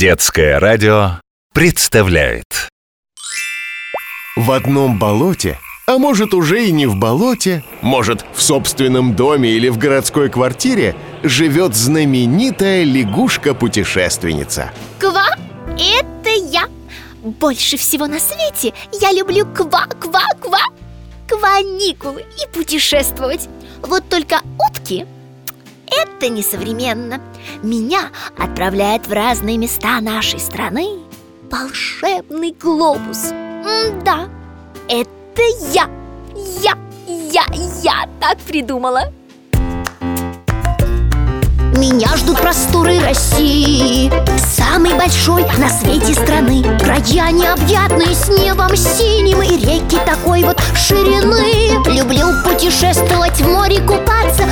Детское радио представляет В одном болоте, а может уже и не в болоте, может в собственном доме или в городской квартире живет знаменитая лягушка-путешественница. Ква – это я Больше всего на свете я люблю ква-ква-ква Кваникулы и путешествовать Вот только утки – это несовременно. Меня отправляет в разные места нашей страны Волшебный глобус. М-да, это я Я, я, я так придумала. Меня ждут просторы России Самой большой на свете страны. Края необъятные с небом синим И реки такой вот ширины. Люблю путешествовать, в море купаться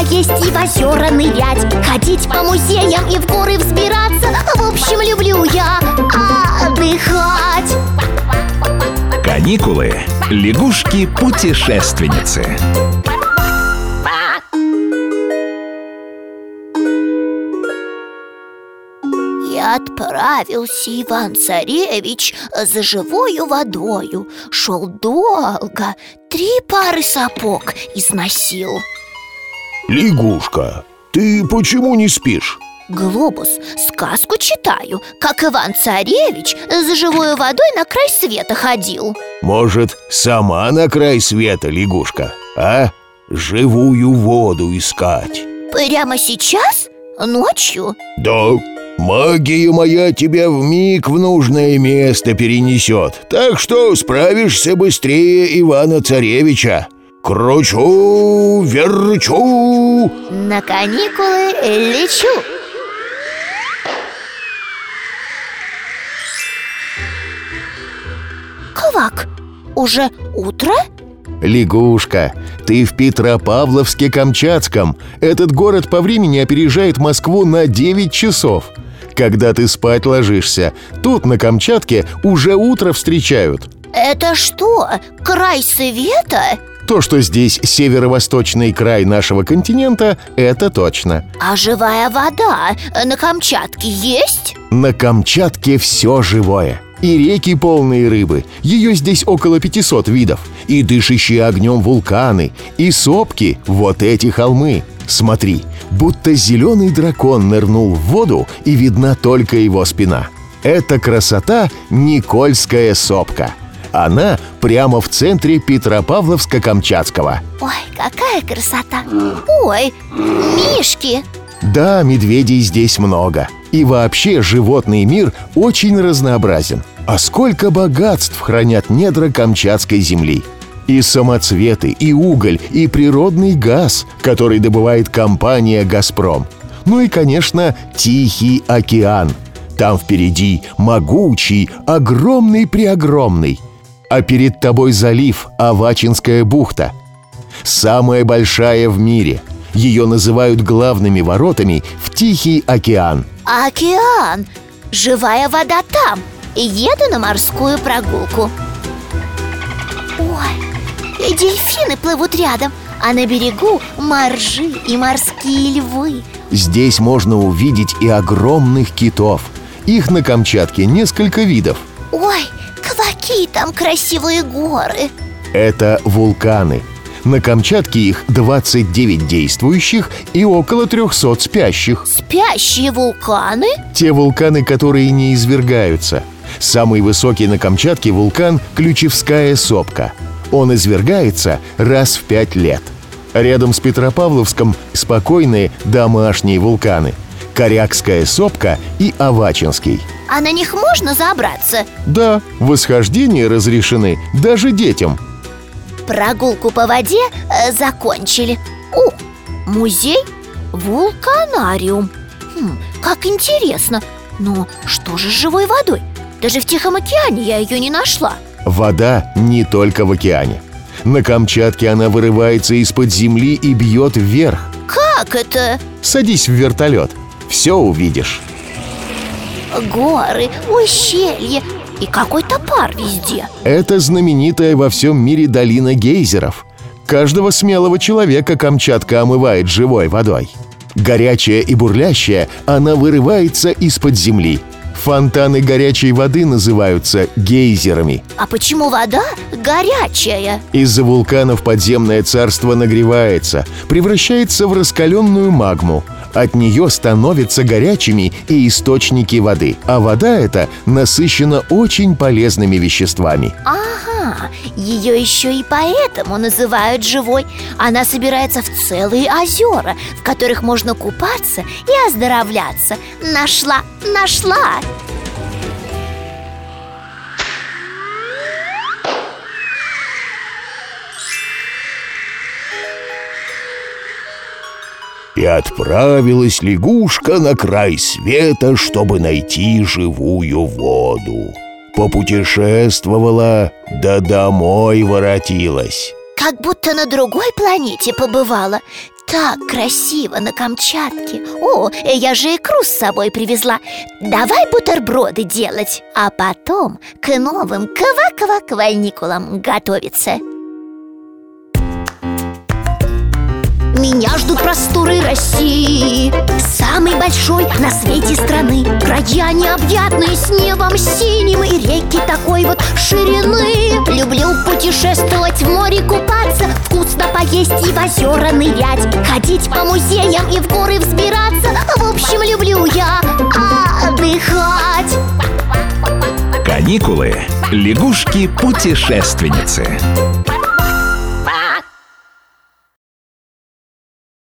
Поесть и в озера нырять Ходить по музеям и в горы взбираться. В общем, люблю я отдыхать. Каникулы. Лягушки-путешественницы. И отправился Иван-царевич за живою водою. Шел долго, три пары сапог износил Лягушка, ты почему не спишь? Глобус, сказку читаю, как Иван-царевич за живою водой на край света ходил Может, сама на край света, лягушка, а? Живую воду искать Прямо сейчас? Ночью? Да, магия моя тебя в миг в нужное место перенесет Так что справишься быстрее Ивана-царевича Кручу, верчу. На каникулы лечу. Квак, уже утро? Лягушка, ты в Петропавловске-Камчатском Этот город по времени опережает Москву на 9 часов. Когда ты спать ложишься, тут на Камчатке уже утро встречают. Это что, край света? То, что здесь северо-восточный край нашего континента, это точно. А живая вода на Камчатке есть? На Камчатке все живое. И реки полные рыбы, ее здесь около 500 видов. И дышащие огнем вулканы, и сопки, вот эти холмы. Смотри, будто зеленый дракон нырнул в воду и видна только его спина. Это красота Никольская сопка Она прямо в центре Петропавловска-Камчатского Ой, какая красота! Ой, мишки! Да, медведей здесь много. И вообще животный мир очень разнообразен. А сколько богатств хранят недра Камчатской земли. И самоцветы, и уголь, и природный газ, который добывает компания «Газпром». Ну и, конечно, Тихий океан. Там впереди могучий, огромный-преогромный. А перед тобой залив Авачинская бухта. Самая большая в мире – ее называют главными воротами в Тихий океан. Океан! Живая вода там! Еду на морскую прогулку Ой, и дельфины плывут рядом А на берегу моржи и морские львы Здесь можно увидеть и огромных китов. Их на Камчатке несколько видов. Ой, какие там красивые горы Это вулканы. На Камчатке их 29 действующих и около 300 спящих. Спящие вулканы? Те вулканы, которые не извергаются. Самый высокий на Камчатке вулкан – Ключевская сопка. Он извергается раз в пять лет. Рядом с Петропавловском спокойные домашние вулканы – Корякская сопка и Авачинский. А на них можно забраться? Да, восхождения разрешены даже детям – Прогулку по воде э, закончили О, музей? Вулканариум хм, Как интересно Но что же с живой водой? Даже в Тихом океане я ее не нашла Вода не только в океане На Камчатке она вырывается из-под земли и бьет вверх Как это? Садись в вертолет, все увидишь Горы, ущелья и какой-то пар везде Это знаменитая во всем мире долина гейзеров Каждого смелого человека Камчатка омывает живой водой Горячая и бурлящая, она вырывается из-под земли Фонтаны горячей воды называются гейзерами. А почему вода горячая? Из-за вулканов подземное царство нагревается, превращается в раскаленную магму. От нее становятся горячими и источники воды, а вода эта насыщена очень полезными веществами. Ага, ее еще и поэтому называют живой Она собирается в целые озера, в которых можно купаться и оздоровляться Нашла, нашла! И отправилась лягушка на край света, чтобы найти живую воду. Попутешествовала, да домой воротилась. Как будто на другой планете побывала Так красиво на Камчатке О, я же икру с собой привезла Давай бутерброды делать А потом к новым ква-ква-квальникулам готовиться Меня ждут просторы России Самой большой на свете страны. Края необъятные с небом синим И реки такой вот ширины. Люблю путешествовать, в море купаться Вкусно поесть и в озера нырять. Ходить по музеям и в горы взбираться. В общем, люблю я отдыхать. Каникулы. Лягушки-путешественницы.